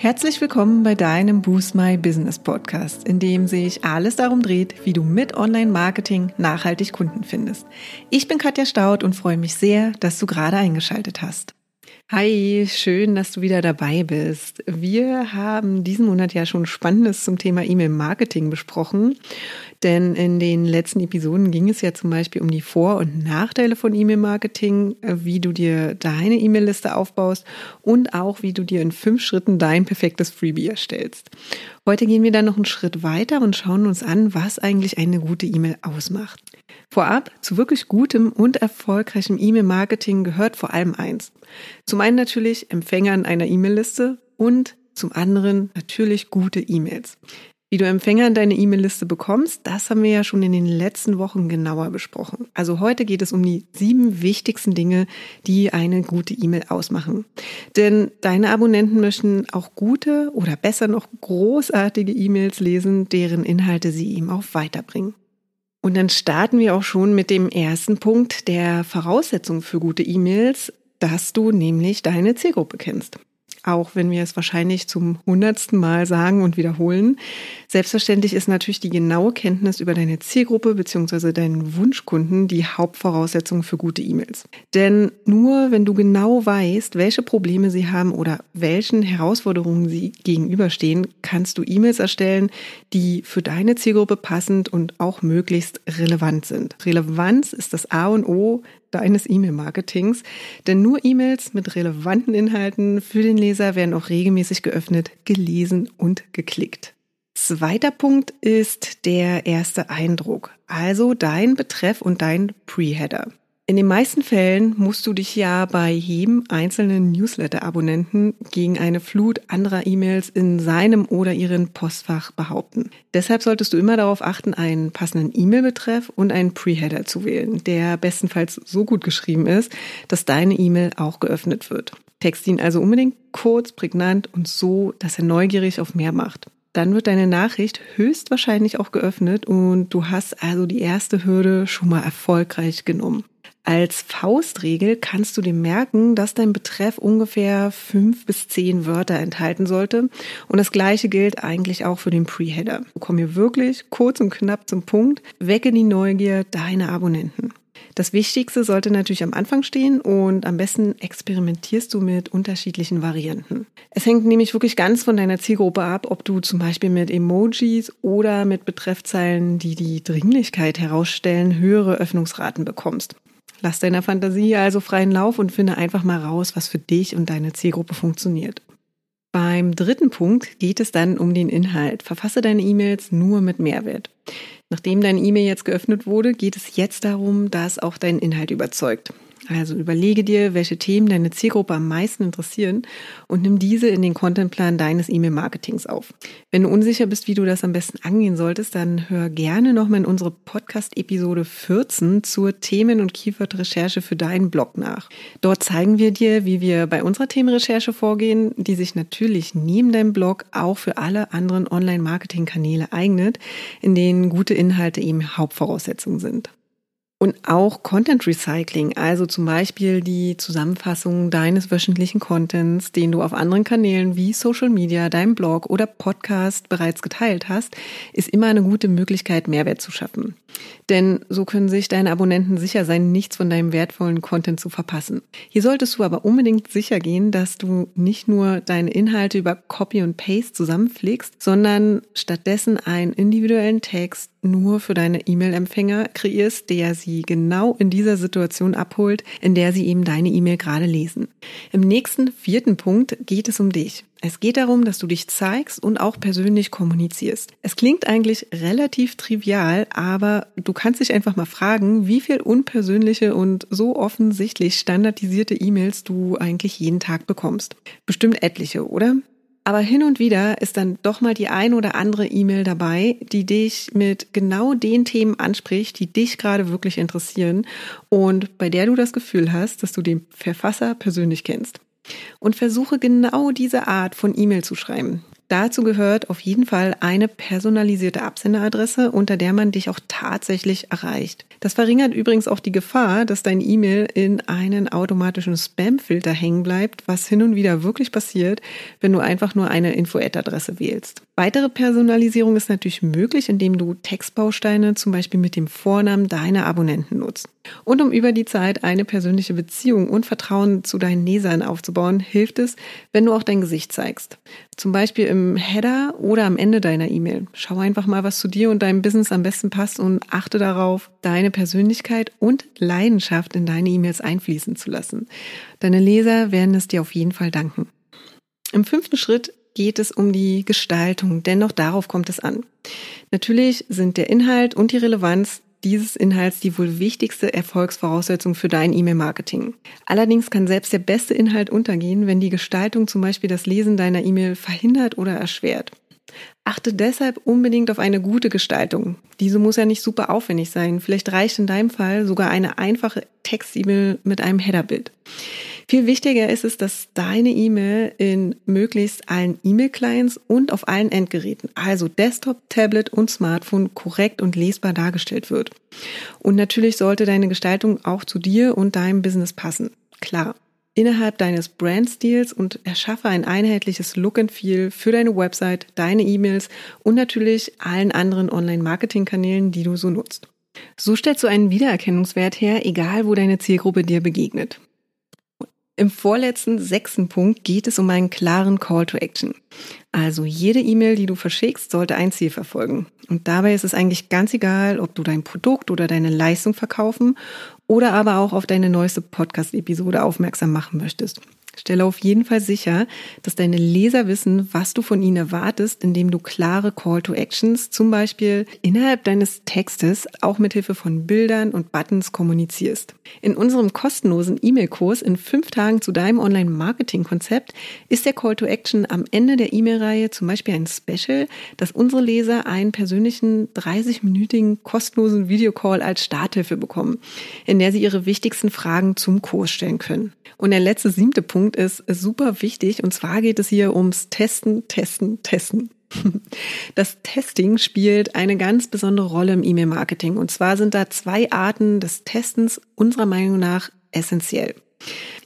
Herzlich willkommen bei deinem Boost My Business Podcast, in dem sich alles darum dreht, wie du mit Online-Marketing nachhaltig Kunden findest. Ich bin Katja Staud und freue mich sehr, dass du gerade eingeschaltet hast. Hi, schön, dass du wieder dabei bist. Wir haben diesen Monat ja schon Spannendes zum Thema E-Mail-Marketing besprochen. Denn in den letzten Episoden ging es ja zum Beispiel um die Vor- und Nachteile von E-Mail-Marketing, wie du dir deine E-Mail-Liste aufbaust und auch wie du dir in fünf Schritten dein perfektes Freebie erstellst. Heute gehen wir dann noch einen Schritt weiter und schauen uns an, was eigentlich eine gute E-Mail ausmacht. Vorab, zu wirklich gutem und erfolgreichem E-Mail-Marketing gehört vor allem eins. Zum einen natürlich Empfängern einer E-Mail-Liste und zum anderen natürlich gute E-Mails. Wie du Empfänger in deine E-Mail-Liste bekommst, das haben wir ja schon in den letzten Wochen genauer besprochen. Also heute geht es um die sieben wichtigsten Dinge, die eine gute E-Mail ausmachen. Denn deine Abonnenten möchten auch gute oder besser noch großartige E-Mails lesen, deren Inhalte sie ihm auch weiterbringen. Und dann starten wir auch schon mit dem ersten Punkt der Voraussetzung für gute E-Mails, dass du nämlich deine Zielgruppe kennst auch wenn wir es wahrscheinlich zum hundertsten Mal sagen und wiederholen. Selbstverständlich ist natürlich die genaue Kenntnis über deine Zielgruppe bzw. deinen Wunschkunden die Hauptvoraussetzung für gute E-Mails. Denn nur wenn du genau weißt, welche Probleme sie haben oder welchen Herausforderungen sie gegenüberstehen, kannst du E-Mails erstellen, die für deine Zielgruppe passend und auch möglichst relevant sind. Relevanz ist das A und O deines E-Mail-Marketings, denn nur E-Mails mit relevanten Inhalten für den Leser werden auch regelmäßig geöffnet, gelesen und geklickt. Zweiter Punkt ist der erste Eindruck, also dein Betreff und dein Pre-Header. In den meisten Fällen musst du dich ja bei jedem einzelnen Newsletter-Abonnenten gegen eine Flut anderer E-Mails in seinem oder ihrem Postfach behaupten. Deshalb solltest du immer darauf achten, einen passenden E-Mail-Betreff und einen Pre-Header zu wählen, der bestenfalls so gut geschrieben ist, dass deine E-Mail auch geöffnet wird. Text ihn also unbedingt kurz, prägnant und so, dass er neugierig auf mehr macht dann wird deine Nachricht höchstwahrscheinlich auch geöffnet und du hast also die erste Hürde schon mal erfolgreich genommen. Als Faustregel kannst du dir merken, dass dein Betreff ungefähr fünf bis zehn Wörter enthalten sollte. Und das gleiche gilt eigentlich auch für den Pre-Header. Komm hier wirklich kurz und knapp zum Punkt. Wecke die Neugier deiner Abonnenten. Das Wichtigste sollte natürlich am Anfang stehen und am besten experimentierst du mit unterschiedlichen Varianten. Es hängt nämlich wirklich ganz von deiner Zielgruppe ab, ob du zum Beispiel mit Emojis oder mit Betreffzeilen, die die Dringlichkeit herausstellen, höhere Öffnungsraten bekommst. Lass deiner Fantasie also freien Lauf und finde einfach mal raus, was für dich und deine Zielgruppe funktioniert. Beim dritten Punkt geht es dann um den Inhalt. Verfasse deine E-Mails nur mit Mehrwert. Nachdem deine E-Mail jetzt geöffnet wurde, geht es jetzt darum, dass auch dein Inhalt überzeugt. Also überlege dir, welche Themen deine Zielgruppe am meisten interessieren und nimm diese in den Contentplan deines E-Mail-Marketings auf. Wenn du unsicher bist, wie du das am besten angehen solltest, dann hör gerne nochmal in unsere Podcast-Episode 14 zur Themen- und Keyword-Recherche für deinen Blog nach. Dort zeigen wir dir, wie wir bei unserer Themenrecherche vorgehen, die sich natürlich neben deinem Blog auch für alle anderen Online-Marketing-Kanäle eignet, in denen gute Inhalte eben Hauptvoraussetzungen sind. Und auch Content Recycling, also zum Beispiel die Zusammenfassung deines wöchentlichen Contents, den du auf anderen Kanälen wie Social Media, deinem Blog oder Podcast bereits geteilt hast, ist immer eine gute Möglichkeit, Mehrwert zu schaffen. Denn so können sich deine Abonnenten sicher sein, nichts von deinem wertvollen Content zu verpassen. Hier solltest du aber unbedingt sicher gehen, dass du nicht nur deine Inhalte über Copy und Paste zusammenpflegst, sondern stattdessen einen individuellen Text nur für deine E-Mail-Empfänger kreierst, der sie genau in dieser Situation abholt, in der sie eben deine E-Mail gerade lesen. Im nächsten vierten Punkt geht es um dich. Es geht darum, dass du dich zeigst und auch persönlich kommunizierst. Es klingt eigentlich relativ trivial, aber du kannst dich einfach mal fragen, wie viel unpersönliche und so offensichtlich standardisierte E-Mails du eigentlich jeden Tag bekommst. Bestimmt etliche, oder? Aber hin und wieder ist dann doch mal die ein oder andere E-Mail dabei, die dich mit genau den Themen anspricht, die dich gerade wirklich interessieren und bei der du das Gefühl hast, dass du den Verfasser persönlich kennst. Und versuche genau diese Art von E-Mail zu schreiben. Dazu gehört auf jeden Fall eine personalisierte Absenderadresse, unter der man dich auch tatsächlich erreicht. Das verringert übrigens auch die Gefahr, dass dein E-Mail in einen automatischen Spam-Filter hängen bleibt, was hin und wieder wirklich passiert, wenn du einfach nur eine Info-Ad-Adresse wählst. Weitere Personalisierung ist natürlich möglich, indem du Textbausteine zum Beispiel mit dem Vornamen deiner Abonnenten nutzt. Und um über die Zeit eine persönliche Beziehung und Vertrauen zu deinen Lesern aufzubauen, hilft es, wenn du auch dein Gesicht zeigst. Zum Beispiel im Header oder am Ende deiner E-Mail. Schau einfach mal, was zu dir und deinem Business am besten passt und achte darauf, deine Persönlichkeit und Leidenschaft in deine E-Mails einfließen zu lassen. Deine Leser werden es dir auf jeden Fall danken. Im fünften Schritt geht es um die Gestaltung, denn auch darauf kommt es an. Natürlich sind der Inhalt und die Relevanz dieses Inhalts die wohl wichtigste Erfolgsvoraussetzung für dein E-Mail-Marketing. Allerdings kann selbst der beste Inhalt untergehen, wenn die Gestaltung zum Beispiel das Lesen deiner E-Mail verhindert oder erschwert. Achte deshalb unbedingt auf eine gute Gestaltung. Diese muss ja nicht super aufwendig sein. Vielleicht reicht in deinem Fall sogar eine einfache Text-E-Mail mit einem Headerbild. Viel wichtiger ist es, dass deine E-Mail in möglichst allen E-Mail-Clients und auf allen Endgeräten, also Desktop, Tablet und Smartphone, korrekt und lesbar dargestellt wird. Und natürlich sollte deine Gestaltung auch zu dir und deinem Business passen. Klar innerhalb deines Brandstils und erschaffe ein einheitliches Look and Feel für deine Website, deine E-Mails und natürlich allen anderen Online-Marketing-Kanälen, die du so nutzt. So stellst du einen Wiedererkennungswert her, egal wo deine Zielgruppe dir begegnet. Im vorletzten sechsten Punkt geht es um einen klaren Call to Action. Also jede E-Mail, die du verschickst, sollte ein Ziel verfolgen. Und dabei ist es eigentlich ganz egal, ob du dein Produkt oder deine Leistung verkaufen oder aber auch auf deine neueste Podcast-Episode aufmerksam machen möchtest. Stelle auf jeden Fall sicher, dass deine Leser wissen, was du von ihnen erwartest, indem du klare Call to Actions zum Beispiel innerhalb deines Textes auch mit Hilfe von Bildern und Buttons kommunizierst. In unserem kostenlosen E-Mail-Kurs in fünf Tagen zu deinem Online-Marketing-Konzept ist der Call to Action am Ende der E-Mail-Reihe zum Beispiel ein Special, dass unsere Leser einen persönlichen 30-minütigen kostenlosen Videocall als Starthilfe bekommen, in der sie ihre wichtigsten Fragen zum Kurs stellen können. Und der letzte siebte Punkt ist super wichtig. Und zwar geht es hier ums Testen, Testen, Testen. Das Testing spielt eine ganz besondere Rolle im E-Mail-Marketing. Und zwar sind da zwei Arten des Testens unserer Meinung nach essentiell.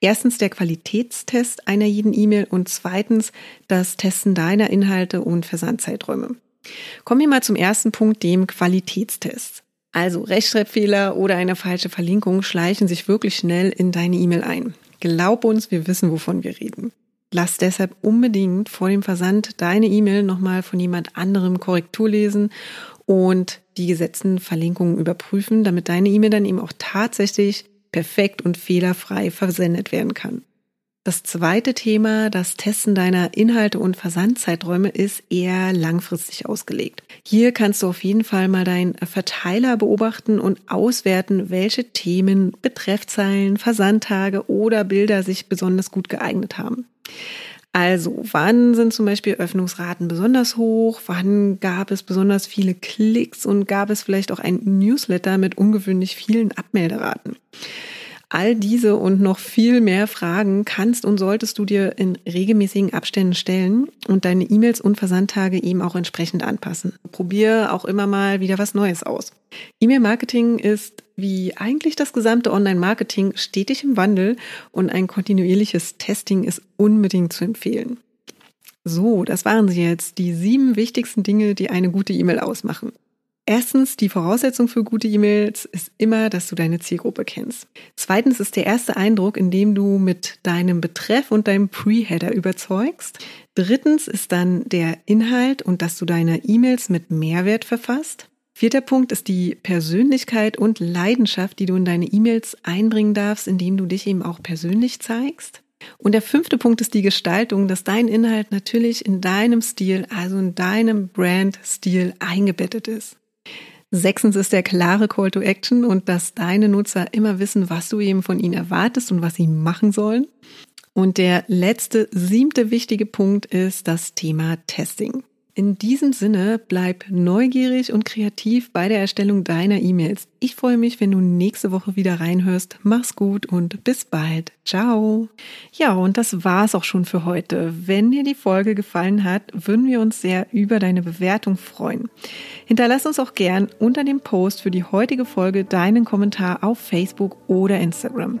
Erstens der Qualitätstest einer jeden E-Mail und zweitens das Testen deiner Inhalte und Versandzeiträume. Kommen wir mal zum ersten Punkt, dem Qualitätstest. Also Rechtschreibfehler oder eine falsche Verlinkung schleichen sich wirklich schnell in deine E-Mail ein. Glaub uns, wir wissen, wovon wir reden. Lass deshalb unbedingt vor dem Versand deine E-Mail nochmal von jemand anderem Korrektur lesen und die gesetzten Verlinkungen überprüfen, damit deine E-Mail dann eben auch tatsächlich perfekt und fehlerfrei versendet werden kann. Das zweite Thema, das Testen deiner Inhalte und Versandzeiträume, ist eher langfristig ausgelegt. Hier kannst du auf jeden Fall mal deinen Verteiler beobachten und auswerten, welche Themen, Betreffzeilen, Versandtage oder Bilder sich besonders gut geeignet haben. Also, wann sind zum Beispiel Öffnungsraten besonders hoch? Wann gab es besonders viele Klicks und gab es vielleicht auch ein Newsletter mit ungewöhnlich vielen Abmelderaten? All diese und noch viel mehr Fragen kannst und solltest du dir in regelmäßigen Abständen stellen und deine E-Mails und Versandtage eben auch entsprechend anpassen. Probier auch immer mal wieder was Neues aus. E-Mail-Marketing ist wie eigentlich das gesamte Online-Marketing stetig im Wandel und ein kontinuierliches Testing ist unbedingt zu empfehlen. So, das waren sie jetzt, die sieben wichtigsten Dinge, die eine gute E-Mail ausmachen. Erstens, die Voraussetzung für gute E-Mails ist immer, dass du deine Zielgruppe kennst. Zweitens ist der erste Eindruck, indem du mit deinem Betreff und deinem Pre-Header überzeugst. Drittens ist dann der Inhalt und dass du deine E-Mails mit Mehrwert verfasst. Vierter Punkt ist die Persönlichkeit und Leidenschaft, die du in deine E-Mails einbringen darfst, indem du dich eben auch persönlich zeigst. Und der fünfte Punkt ist die Gestaltung, dass dein Inhalt natürlich in deinem Stil, also in deinem Brand-Stil eingebettet ist. Sechstens ist der klare Call to Action und dass deine Nutzer immer wissen, was du eben von ihnen erwartest und was sie machen sollen. Und der letzte, siebte wichtige Punkt ist das Thema Testing. In diesem Sinne, bleib neugierig und kreativ bei der Erstellung deiner E-Mails. Ich freue mich, wenn du nächste Woche wieder reinhörst. Mach's gut und bis bald. Ciao. Ja, und das war's auch schon für heute. Wenn dir die Folge gefallen hat, würden wir uns sehr über deine Bewertung freuen. Hinterlass uns auch gern unter dem Post für die heutige Folge deinen Kommentar auf Facebook oder Instagram.